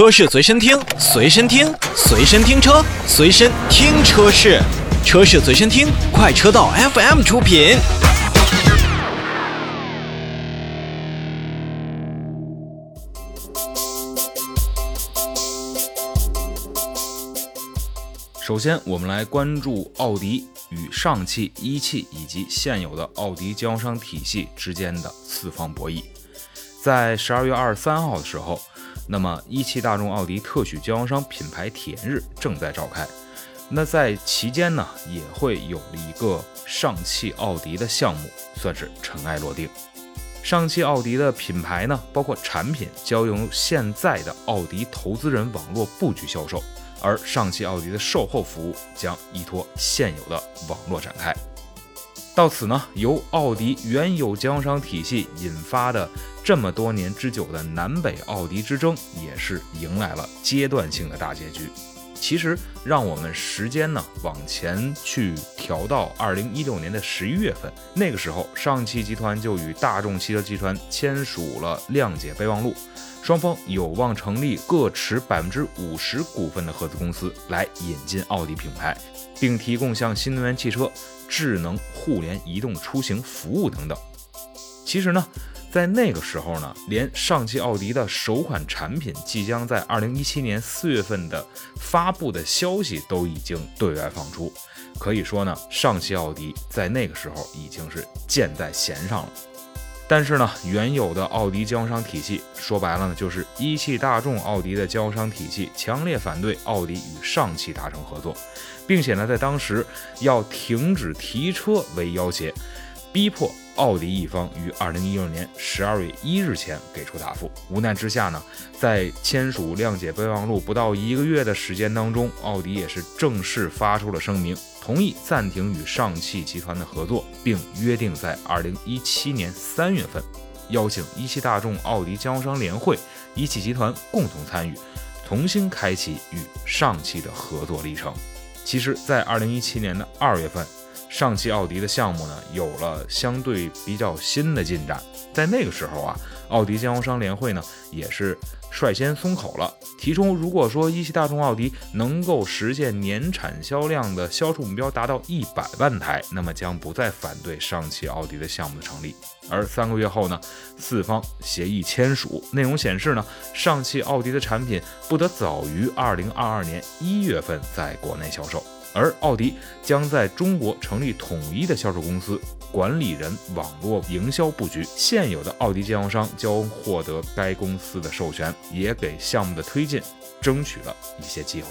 车市随身听，随身听，随身听车，随身听车市，车市随身听，快车道 FM 出品。首先，我们来关注奥迪与上汽、一汽以及现有的奥迪经销商体系之间的四方博弈。在十二月二十三号的时候，那么一汽大众奥迪特许经销商品牌体验日正在召开。那在期间呢，也会有一个上汽奥迪的项目，算是尘埃落定。上汽奥迪的品牌呢，包括产品，将由现在的奥迪投资人网络布局销售。而上汽奥迪的售后服务将依托现有的网络展开。到此呢，由奥迪原有经销商体系引发的这么多年之久的南北奥迪之争，也是迎来了阶段性的大结局。其实，让我们时间呢往前去调到二零一六年的十一月份，那个时候，上汽集团就与大众汽车集团签署了谅解备忘录。双方有望成立各持百分之五十股份的合资公司，来引进奥迪品牌，并提供像新能源汽车、智能互联移动出行服务等等。其实呢，在那个时候呢，连上汽奥迪的首款产品即将在二零一七年四月份的发布的消息都已经对外放出，可以说呢，上汽奥迪在那个时候已经是箭在弦上了。但是呢，原有的奥迪经销商体系，说白了呢，就是一汽大众奥迪的经销商体系，强烈反对奥迪与上汽达成合作，并且呢，在当时要停止提车为要挟，逼迫。奥迪一方于二零一六年十二月一日前给出答复。无奈之下呢，在签署谅解备忘录不到一个月的时间当中，奥迪也是正式发出了声明，同意暂停与上汽集团的合作，并约定在二零一七年三月份邀请一汽大众奥迪经销商联会、一汽集团共同参与，重新开启与上汽的合作历程。其实，在二零一七年的二月份。上汽奥迪的项目呢，有了相对比较新的进展。在那个时候啊，奥迪经销商联会呢，也是率先松口了，提出如果说一汽大众奥迪能够实现年产销量的销售目标达到一百万台，那么将不再反对上汽奥迪的项目的成立。而三个月后呢，四方协议签署，内容显示呢，上汽奥迪的产品不得早于二零二二年一月份在国内销售。而奥迪将在中国成立统一的销售公司，管理人网络营销布局，现有的奥迪经销商将获得该公司的授权，也给项目的推进争取了一些机会。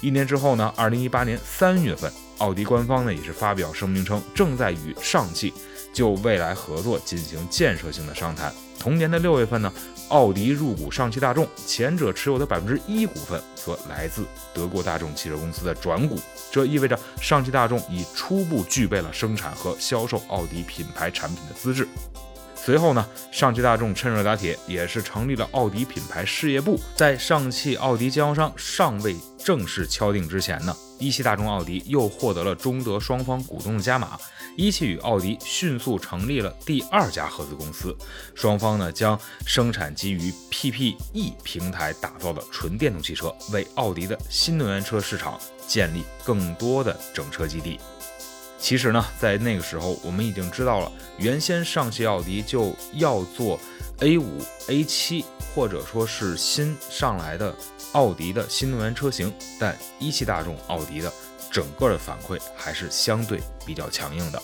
一年之后呢，二零一八年三月份，奥迪官方呢也是发表声明称，正在与上汽就未来合作进行建设性的商谈。同年的六月份呢，奥迪入股上汽大众，前者持有的百分之一股份则来自德国大众汽车公司的转股，这意味着上汽大众已初步具备了生产和销售奥迪品牌产品的资质。随后呢，上汽大众趁热打铁，也是成立了奥迪品牌事业部。在上汽奥迪经销商尚未正式敲定之前呢，一汽大众奥迪又获得了中德双方股东的加码，一汽与奥迪迅速成立了第二家合资公司，双方呢将生产基于 PPE 平台打造的纯电动汽车，为奥迪的新能源车市场建立更多的整车基地。其实呢，在那个时候，我们已经知道了，原先上汽奥迪就要做 A 五、A 七，或者说是新上来的奥迪的新能源车型，但一汽大众奥迪的整个的反馈还是相对比较强硬的。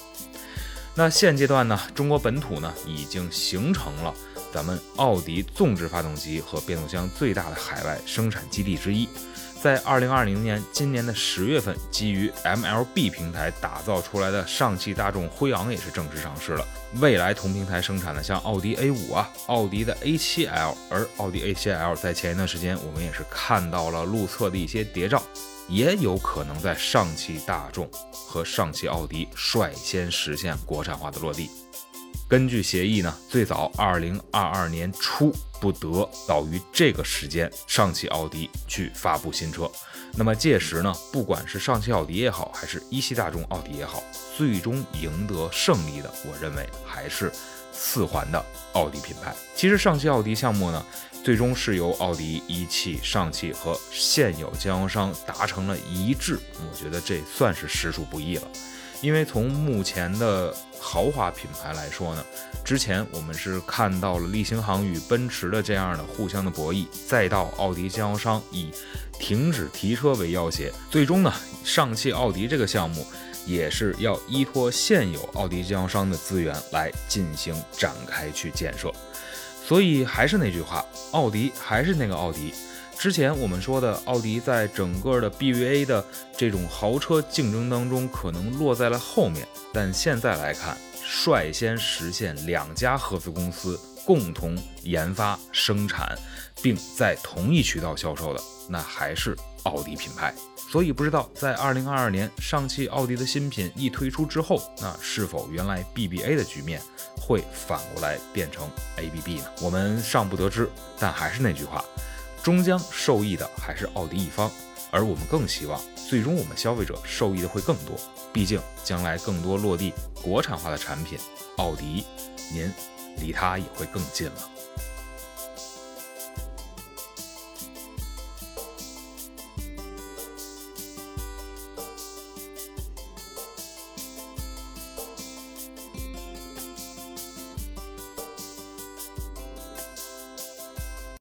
那现阶段呢，中国本土呢已经形成了咱们奥迪纵置发动机和变速箱最大的海外生产基地之一。在二零二零年今年的十月份，基于 MLB 平台打造出来的上汽大众辉昂也是正式上市了。未来同平台生产的像奥迪 A 五啊、奥迪的 A 七 L，而奥迪 A 七 L 在前一段时间我们也是看到了路测的一些谍照，也有可能在上汽大众和上汽奥迪率先实现国产化的落地。根据协议呢，最早二零二二年初不得早于这个时间，上汽奥迪去发布新车。那么届时呢，不管是上汽奥迪也好，还是一汽大众奥迪也好，最终赢得胜利的，我认为还是四环的奥迪品牌。其实上汽奥迪项目呢，最终是由奥迪、一汽、上汽和现有经销商达成了一致，我觉得这算是实属不易了。因为从目前的豪华品牌来说呢，之前我们是看到了力星行与奔驰的这样的互相的博弈，再到奥迪经销商以停止提车为要挟，最终呢，上汽奥迪这个项目也是要依托现有奥迪经销商的资源来进行展开去建设。所以还是那句话，奥迪还是那个奥迪。之前我们说的，奥迪在整个的 BBA 的这种豪车竞争当中，可能落在了后面。但现在来看，率先实现两家合资公司共同研发、生产，并在同一渠道销售的，那还是奥迪品牌。所以不知道在2022年上汽奥迪的新品一推出之后，那是否原来 BBA 的局面会反过来变成 ABB 呢？我们尚不得知。但还是那句话。终将受益的还是奥迪一方，而我们更希望，最终我们消费者受益的会更多。毕竟将来更多落地国产化的产品，奥迪，您离它也会更近了。